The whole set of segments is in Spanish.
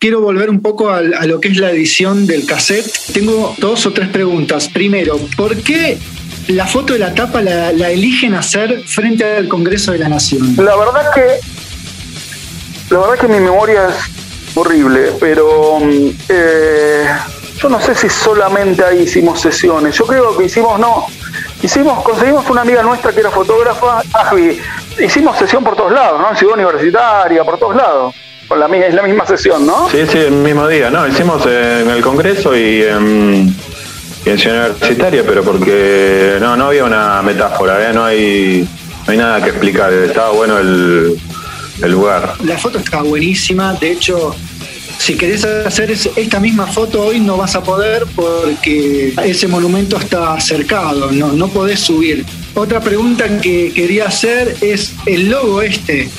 quiero volver un poco a, a, lo que es la edición del cassette. Tengo dos o tres preguntas. Primero, ¿por qué la foto de la tapa la, eligen hacer frente al Congreso de la Nación? La verdad que. La verdad que mi memoria es horrible, pero. Eh, yo no sé si solamente ahí hicimos sesiones. Yo creo que hicimos, no. Hicimos, conseguimos una amiga nuestra que era fotógrafa, Ajvi. Hicimos sesión por todos lados, ¿no? En Ciudad Universitaria, por todos lados. Con la, es la misma sesión, ¿no? Sí, sí, el mismo día, ¿no? Hicimos en el Congreso y en, y en Ciudad Universitaria, pero porque no, no había una metáfora, ¿eh? No hay, no hay nada que explicar. Estaba bueno el, el lugar. La foto está buenísima, de hecho si querés hacer esta misma foto hoy no vas a poder porque ese monumento está cercado, no, no podés subir. Otra pregunta que quería hacer es el logo este.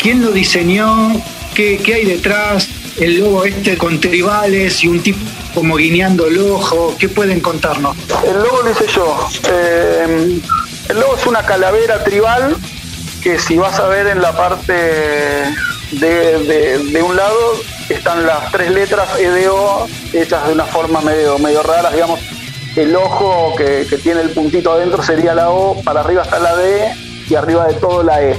¿Quién lo diseñó? ¿Qué, qué hay detrás? El logo este con tribales y un tipo como guiñando el ojo. ¿Qué pueden contarnos? El logo lo hice yo. Eh, el logo es una calavera tribal que si vas a ver en la parte de, de, de un lado están las tres letras EDO hechas de una forma medio, medio rara, digamos, el ojo que, que, tiene el puntito adentro sería la O, para arriba está la D y arriba de todo la E.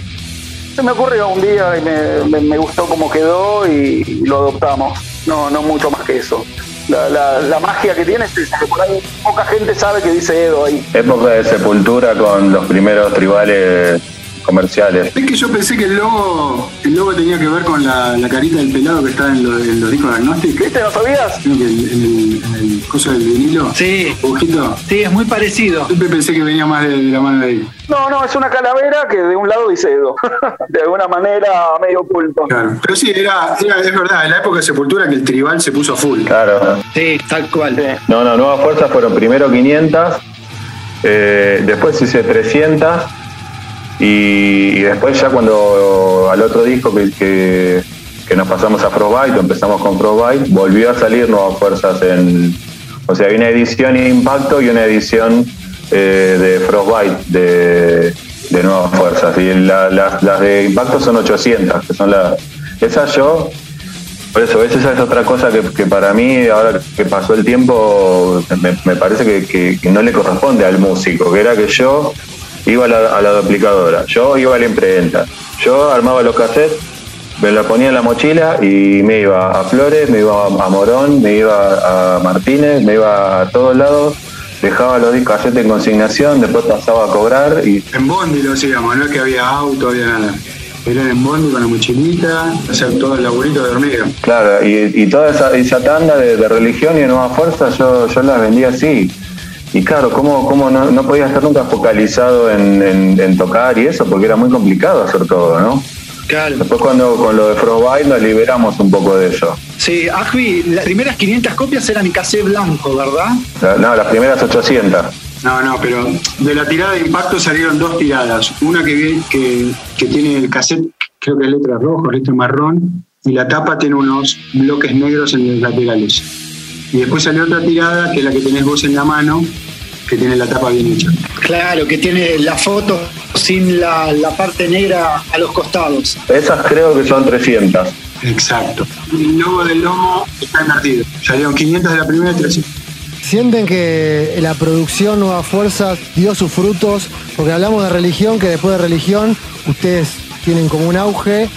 Se me ocurrió un día y me, me, gustó cómo quedó y, y, lo adoptamos. No, no mucho más que eso. La, la, la, magia que tiene es que por ahí poca gente sabe que dice Edo ahí. Época de sepultura con los primeros tribales comerciales. Es que yo pensé que el logo, el logo tenía que ver con la, la carita del pelado que está en, lo, en los discos de Agnostic. ¿Viste? ¿No sabías? Creo que en el, en el coso del vinilo. Sí. Dibujito. Sí, es muy parecido. Siempre pensé que venía más de, de, la mano de ahí. No, no, es una calavera que de un lado dice Edo. de alguna manera medio oculto. Claro. Pero sí, era, era, es verdad, en la época de Sepultura que el tribal se puso a full. Claro. Sí, tal cual. Sí. No, no, Nuevas Fuerzas fueron primero 500, eh, después hice 300 y, después ya cuando al otro disco que, que, nos pasamos a Frostbite, empezamos con Frostbite, volvió a salir Nuevas Fuerzas en... O sea, hay una edición Impacto y una edición eh, de Frostbite de, de, Nuevas Fuerzas. Y la, la, las de Impacto son 800, que son las... Esas yo... Por eso, esa es otra cosa que, para mí, ahora que pasó el tiempo, me, parece que no le corresponde al músico, que era que yo iba a la, a la, duplicadora, yo iba a la imprenta, yo armaba los cassettes, me la ponía en la mochila y me iba a Flores, me iba a Morón, me iba a Martínez, me iba a todos lados, dejaba los cassettes en consignación, después pasaba a cobrar y... En Bondi lo hacíamos, no es que había auto, había nada. Eran en Bondi con la mochilita, hacer todo el laburito de hormiga. Claro, y, y toda esa, esa tanda de, de, religión y de nueva fuerza yo, yo las vendía así. Y claro, ¿cómo, cómo no, no podía estar nunca focalizado en, en, en, tocar y eso? Porque era muy complicado hacer todo, ¿no? Claro. Después cuando con lo de Frostbite nos liberamos un poco de eso. Sí, Ajvi, las primeras 500 copias eran en cassette blanco, ¿verdad? No, las primeras 800. No, no, pero de la tirada de impacto salieron dos tiradas. Una que, que, que tiene el cassette, creo que es letra roja, letra marrón, y la tapa tiene unos bloques negros en los laterales. Y después salió otra tirada, que es la que tenés vos en la mano, que tiene la tapa bien hecha. Claro, que tiene la foto sin la, la parte negra a los costados. Esas creo que son 300. Exacto. El logo del lomo está invertido. Salieron 500 de la primera y 300. ¿Sienten que la producción Nuevas Fuerzas dio sus frutos? Porque hablamos de religión, que después de religión ustedes tienen como un auge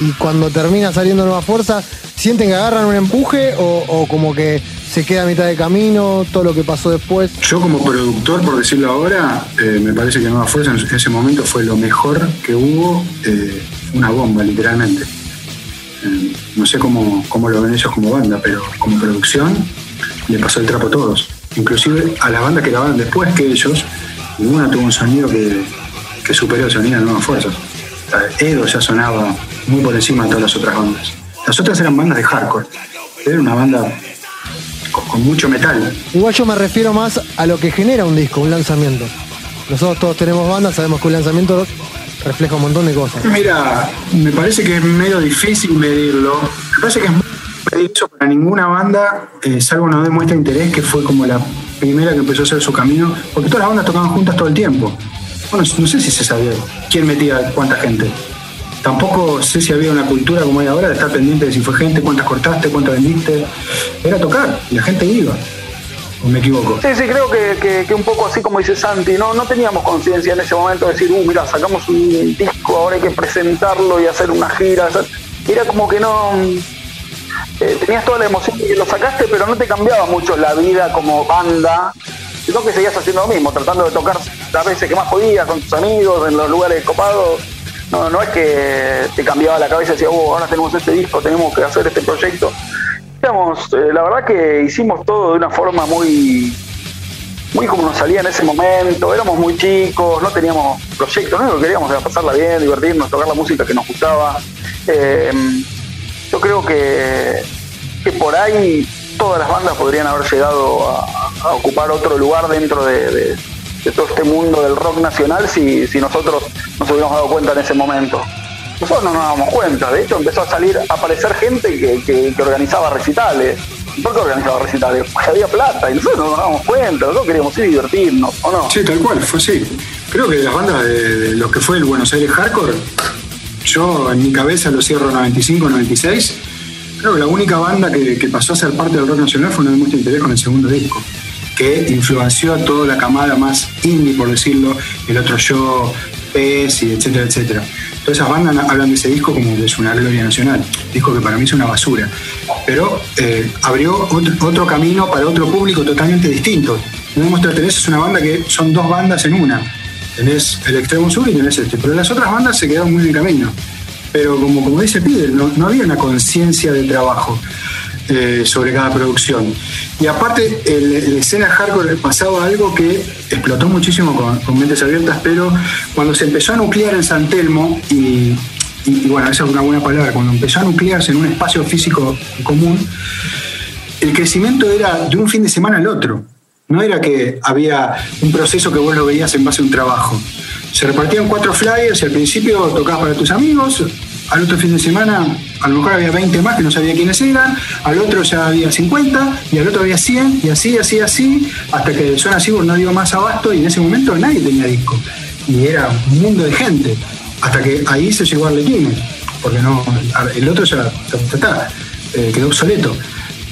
y cuando termina saliendo Nuevas Fuerzas, ¿sienten que agarran un empuje o, o, como que se queda a mitad de camino, todo lo que pasó después? Yo como productor, por decirlo ahora, eh, me parece que Nuevas Fuerzas en ese momento fue lo mejor que hubo, eh, una bomba literalmente. Eh, no sé cómo, cómo lo ven ellos como banda, pero como producción le pasó el trapo a todos. Inclusive a la banda que grabaron después que ellos, ninguna tuvo un sonido que, que superó el sonido de Nuevas Fuerzas. Edo ya sonaba muy por encima de todas las otras bandas. Las otras eran bandas de hardcore. Era una banda con, con, mucho metal. Igual yo me refiero más a lo que genera un disco, un lanzamiento. Nosotros todos tenemos bandas, sabemos que un lanzamiento refleja un montón de cosas. Mira, me parece que es medio difícil medirlo. Me parece que es muy eso para ninguna banda, eh, salvo no demuestra interés, que fue como la primera que empezó a hacer su camino, porque todas las bandas tocaban juntas todo el tiempo. Bueno, no sé si se sabía quién metía cuánta gente. tampoco sé si había una cultura como hay ahora de estar pendiente de si fue gente, cuántas cortaste, cuántas vendiste. Era tocar la gente iba. ¿O me equivoco? Sí, sí, creo que, que, un poco así como dice Santi, no, no teníamos conciencia en ese momento de decir, uh, mira, sacamos un disco, ahora hay que presentarlo y hacer una gira. Era como que no. Eh, tenías toda la emoción de que lo sacaste, pero no te cambiaba mucho la vida como banda, sino que seguías haciendo lo mismo, tratando de tocar las veces que más podías con tus amigos, en los lugares copados. No, no es que te cambiaba la cabeza y decías, oh, ahora tenemos este disco, tenemos que hacer este proyecto eh, la verdad que hicimos todo de una forma muy, muy como nos salía en ese momento, éramos muy chicos, no teníamos proyectos, lo único que queríamos era pasarla bien, divertirnos, tocar la música que nos gustaba. Eh, yo creo que, que por ahí todas las bandas podrían haber llegado a, ocupar otro lugar dentro de, todo este mundo del rock nacional si, si nosotros nos hubiéramos dado cuenta en ese momento. Nosotros no nos dábamos cuenta, de hecho empezó a salir, a aparecer gente que, organizaba recitales. ¿Por qué organizaba recitales? Porque había plata y nosotros no nos dábamos cuenta, nosotros queríamos ir a divertirnos, ¿o no? Sí, tal cual, fue así. Creo que de las bandas de, lo que fue el Buenos Aires Hardcore, yo en mi cabeza lo cierro 95, 96. Creo que la única banda que, pasó a ser parte del rock nacional fue No mucho interés con el segundo disco, que influenció a toda la camada más indie, por decirlo, el otro yo, PES y etcétera, etcétera. Todas esas bandas hablan de ese disco como de una gloria nacional, disco que para mí es una basura. Pero eh, abrió otro, camino para otro público totalmente distinto. No Tenés es una banda que son dos bandas en una. Tenés el extremo sur y tenés este. Pero las otras bandas se quedaron muy en camino. Pero como, como dice Pide, no había una conciencia de trabajo. Eh, sobre cada producción. Y aparte, la escena hardcore pasaba algo que explotó muchísimo con, Mentes Abiertas, pero cuando se empezó a nuclear en San Telmo, y, bueno, esa es una buena palabra, cuando empezó a nuclearse en un espacio físico común, el crecimiento era de un fin de semana al otro. No era que había un proceso que vos lo veías en base a un trabajo. Se repartían cuatro flyers y al principio tocabas para tus amigos, al otro fin de semana a lo mejor había 20 más que no sabía quiénes eran, al otro ya había 50 y al otro había 100 y así, así, así, hasta que Zona Cyborg no dio más abasto y en ese momento nadie tenía disco. Y era un mundo de gente, hasta que ahí se llegó a Arlequines, porque no, el otro ya, está, eh, quedó obsoleto.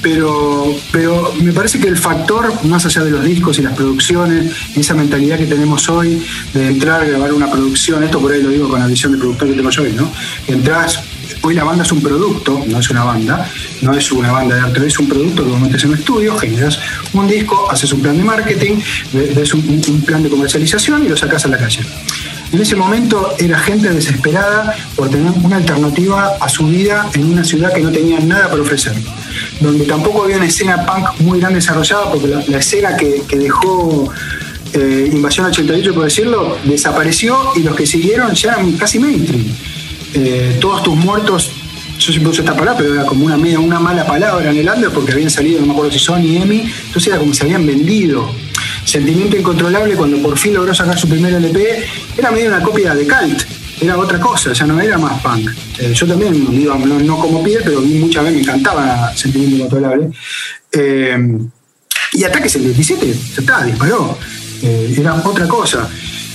Pero, pero me parece que el factor, más allá de los discos y las producciones, esa mentalidad que tenemos hoy de entrar, a grabar una producción, esto por ahí lo digo con la visión de productor que tengo yo hoy, ¿no? Entras, hoy la banda es un producto, no es una banda, no es una banda de arte, es un producto que vos metes en un estudio, generas un disco, haces un plan de marketing, ves un, plan de comercialización y lo sacas a la calle. En ese momento era gente desesperada por tener una alternativa a su vida en una ciudad que no tenía nada para ofrecer, donde tampoco había una escena punk muy grande desarrollada, porque la, escena que, dejó eh, Invasión 88, por decirlo, desapareció y los que siguieron ya eran casi mainstream. Eh, todos tus muertos, yo siempre uso esta palabra, pero era como una, media, una mala palabra en el under porque habían salido, no me acuerdo si Sony y Emi, entonces era como si habían vendido Sentimiento Incontrolable, cuando por fin logró sacar su primer LP, era medio una copia de Cult, era otra cosa, ya no era más punk. Eh, yo también, digo, no, como pie, pero muchas veces me encantaba Sentimiento Incontrolable. Eh, y Ataque 77, ya está, disparó. Eh, era otra cosa.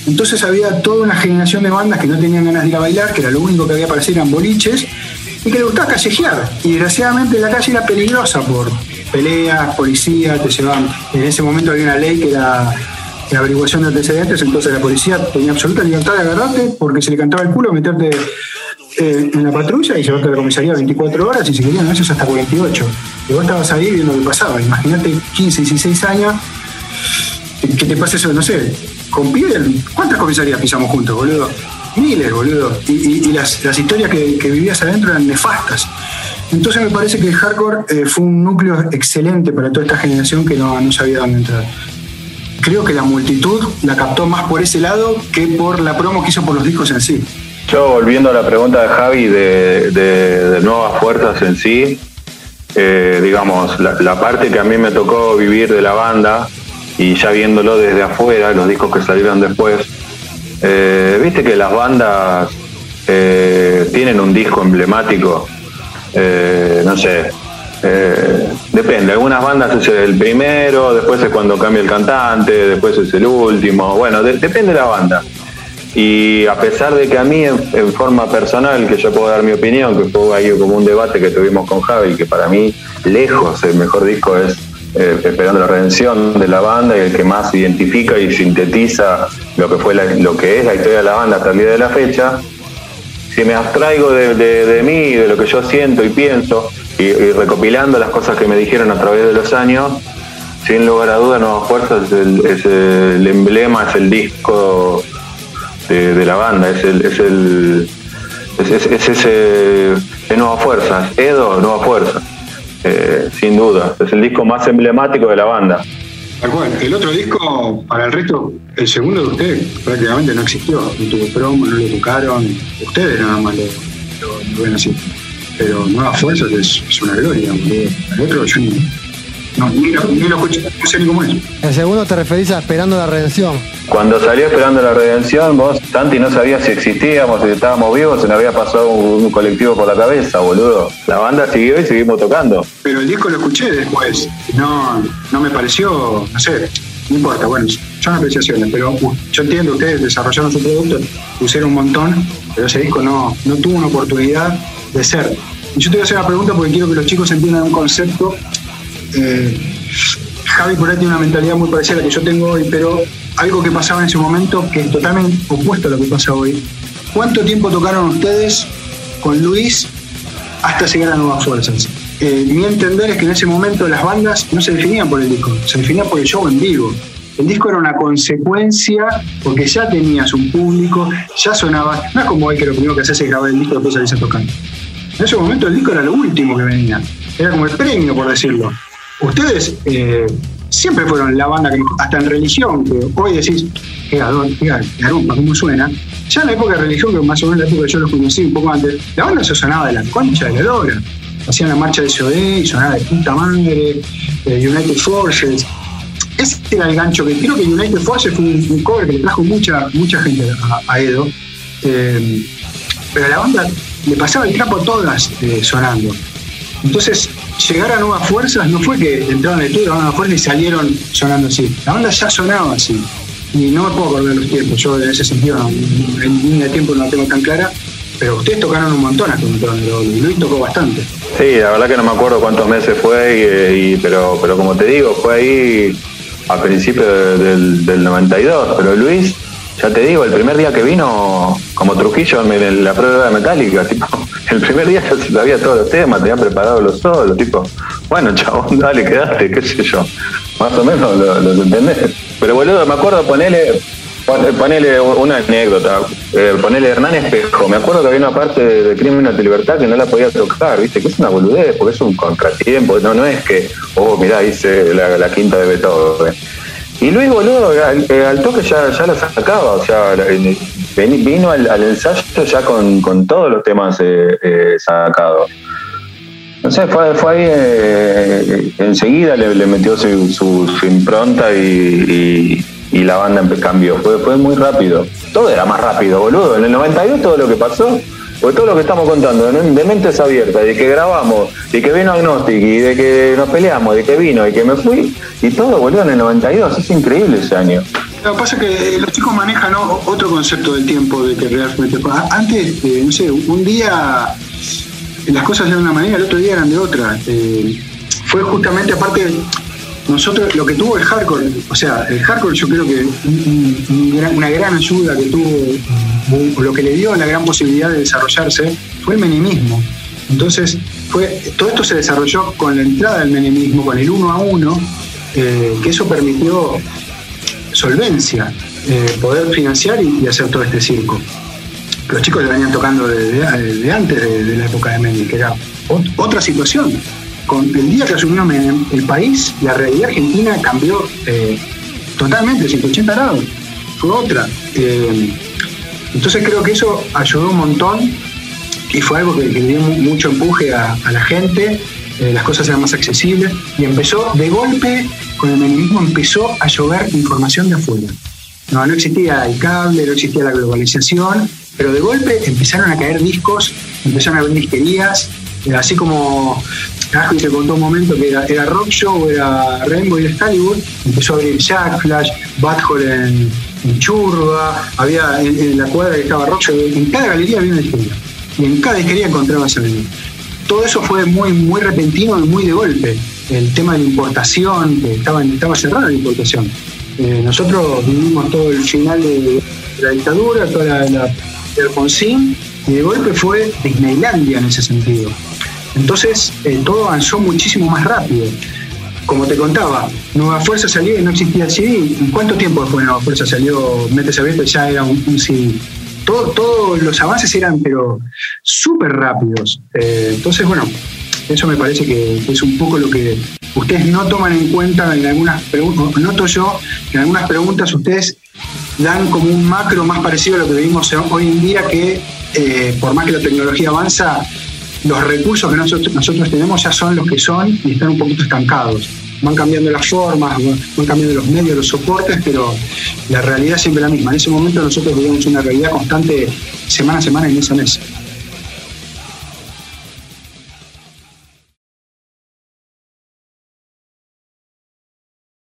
Entonces había toda una generación de bandas que no tenían ganas de ir a bailar, que era lo único que había para hacer eran boliches, y que le gustaba callejear. Y desgraciadamente la calle era peligrosa por peleas, policía, te llevaban. En ese momento había una ley que era la averiguación de antecedentes, entonces la policía tenía absoluta libertad de agarrarte porque se le cantaba el culo, meterte eh, en la patrulla y llevarte a la comisaría 24 horas y si querían a veces hasta 48. Y vos estabas ahí viendo lo que pasaba. Imagínate 15, 16 años, que te pase eso, no sé, con Piedel, ¿cuántas comisarías pisamos juntos, boludo? Miles, boludo. Y, las, historias que, vivías adentro eran nefastas. Entonces me parece que el hardcore eh, fue un núcleo excelente para toda esta generación que no, no sabía dónde entrar. Creo que la multitud la captó más por ese lado que por la promo que hizo por los discos en sí. Yo volviendo a la pregunta de Javi de, Nuevas Fuerzas en sí, eh, digamos, la, parte que a mí me tocó vivir de la banda y ya viéndolo desde afuera, los discos que salieron después, eh, viste que las bandas tienen un disco emblemático eh, no sé, eh, depende, algunas bandas es el primero, después es cuando cambia el cantante, después es el último, bueno, depende de la banda. Y a pesar de que a mí, en, forma personal, que yo puedo dar mi opinión, que fue ahí como un debate que tuvimos con Javi, que para mí, lejos, el mejor disco es eh, Esperando la Redención de la banda y el que más identifica y sintetiza lo que, fue lo que es la historia de la banda hasta el día de la fecha, si me abstraigo de, de, mí, de lo que yo siento y pienso, y, recopilando las cosas que me dijeron a través de los años, sin lugar a dudas, Nuevas Fuerzas es el, emblema, es el disco de, la banda, es el, es el es, ese de Nuevas Fuerzas, Edo, Nuevas Fuerzas, eh, sin duda, es el disco más emblemático de la banda. El otro disco, para el resto, el segundo de ustedes prácticamente no existió. No tuvo promo, no lo tocaron. Ustedes nada más lo, ven así. Pero Nueva Fuerzas es, es una gloria. El otro yo ni, no, ni, lo, escuché, no sé ni cómo es. El segundo te referís a Esperando la Redención. Cuando salió Esperando la Redención, vos, Santi, no sabías si existíamos, si estábamos vivos, se nos había pasado un, colectivo por la cabeza, boludo. La banda siguió y seguimos tocando. Pero el disco lo escuché después. No, no me pareció, no sé, no importa, bueno, son apreciaciones, pero uh, yo entiendo, ustedes desarrollaron su producto, pusieron un montón, pero ese disco no, no tuvo una oportunidad de ser. Y yo te voy a hacer una pregunta porque quiero que los chicos entiendan un concepto eh, Javi por ahí tiene una mentalidad muy parecida a la que yo tengo hoy, pero algo que pasaba en ese momento que es totalmente opuesto a lo que pasa hoy. ¿Cuánto tiempo tocaron ustedes con Luis hasta llegar a Nuevas Fuerzas? Eh, mi entender es que en ese momento las bandas no se definían por el disco, se definían por el show en vivo. El disco era una consecuencia porque ya tenías un público, ya sonaba. No es como hoy que lo primero que haces es grabar el disco y después salís a tocar. En ese momento el disco era lo último que venía. Era como el premio, por decirlo ustedes eh, siempre fueron la banda que, hasta en religión, que hoy decís, qué garompa, cómo suena. Ya en la época de religión, que más o menos la época que yo los conocí un poco antes, la banda se sonaba de la concha de la lora. Hacían la marcha de SOD y sonaba de puta madre, United Forces. Ese era el gancho que creo que United Forces fue un, cover que le trajo mucha, mucha gente a, Edo. Eh, pero la banda le pasaba el trapo todas eh, sonando. Entonces, llegar a nuevas fuerzas no fue que entraron al estudio, a nuevas fuerzas y salieron sonando así. La banda ya sonaba así. Y no me puedo acordar los tiempos. Yo en ese sentido, en línea de tiempo no la tengo tan clara. Pero ustedes tocaron un montón hasta y Luis tocó bastante. Sí, la verdad que no me acuerdo cuántos meses fue, pero, pero como te digo, fue ahí a principios del, del 92. Pero Luis ya te digo, el primer día que vino, como Trujillo en la prueba de metálica, tipo, el primer día ya sabía todos los temas, tenía preparado los solos, tipo, bueno, chabón, dale, quedaste, qué sé yo. Más o menos lo, entendés. Pero boludo, me acuerdo ponerle Ponele una anécdota, eh, ponele Hernán Espejo. Me acuerdo que había una parte de, Crimen de Libertad que no la podía tocar, ¿viste? Que es una boludez, porque es un contratiempo. No, no es que, oh, mirá, hice la quinta de Beethoven. Y Luis, boludo, al, toque ya, ya sacaba, o sea, vino al, ensayo ya con, todos los temas eh, eh, sacados. No sé, fue, fue ahí, eh, enseguida le, metió su, impronta y, la banda cambió. Fue, fue muy rápido. Todo era más rápido, boludo. En el 92 todo lo que pasó porque todo lo que estamos contando de mentes abiertas, de que grabamos, y que vino Agnostic, y de que nos peleamos, de que vino, y que me fui, y todo volvió en el 92. Es increíble ese año. Lo que pasa es que los chicos manejan otro concepto del tiempo de que realmente. Antes, eh, no sé, un día las cosas eran de una manera, el otro día eran de otra. Eh, fue justamente, aparte, nosotros, lo que tuvo el hardcore, o sea, el hardcore yo creo que una gran ayuda que tuvo, lo que le dio la gran posibilidad de desarrollarse, fue el menemismo. Entonces, fue, todo esto se desarrolló con la entrada del menemismo, con el uno a uno, eh, que eso permitió solvencia, eh, poder financiar y, hacer todo este circo. Los chicos le venían tocando desde antes de, la época de Menem, que era otra situación con el día que asumió el país, la realidad argentina cambió eh, totalmente, 180 grados. Fue otra. Eh, entonces creo que eso ayudó un montón y fue algo que, le dio mucho empuje a, la gente, eh, las cosas eran más accesibles y empezó de golpe, con el menemismo empezó a llover información de afuera. No, no existía el cable, no existía la globalización, pero de golpe empezaron a caer discos, empezaron a haber disquerías, así como y te contó un momento que era, Rock Show, era Rainbow y Excalibur, empezó a abrir Jack Flash, Butthole en, en Churba, había en, la cuadra que estaba Rocho, en cada galería había una disquería. Y en cada disquería encontrabas a venir. Todo eso fue muy, muy repentino y muy de golpe. El tema de la importación, que estaba, estaba cerrada la importación. Eh, nosotros vivimos todo el final de, la dictadura, toda la, la Alfonsín, y de golpe fue Disneylandia en ese sentido. Entonces todo avanzó muchísimo más rápido. Como te contaba, Nueva Fuerza salió y no existía el CD. ¿Y cuánto tiempo después de Nueva Fuerza salió Metes Abierto y ya era un, CD? todos los avances eran, pero súper rápidos. Eh, entonces, bueno, eso me parece que es un poco lo que ustedes no toman en cuenta en algunas preguntas, noto yo que en algunas preguntas ustedes dan como un macro más parecido a lo que vivimos hoy en día, que eh, por más que la tecnología avanza, los recursos que nosotros, tenemos ya son los que son y están un poquito estancados. Van cambiando las formas, van cambiando los medios, los soportes, pero la realidad es siempre la misma. En ese momento nosotros vivimos una realidad constante semana a semana y mes a mes.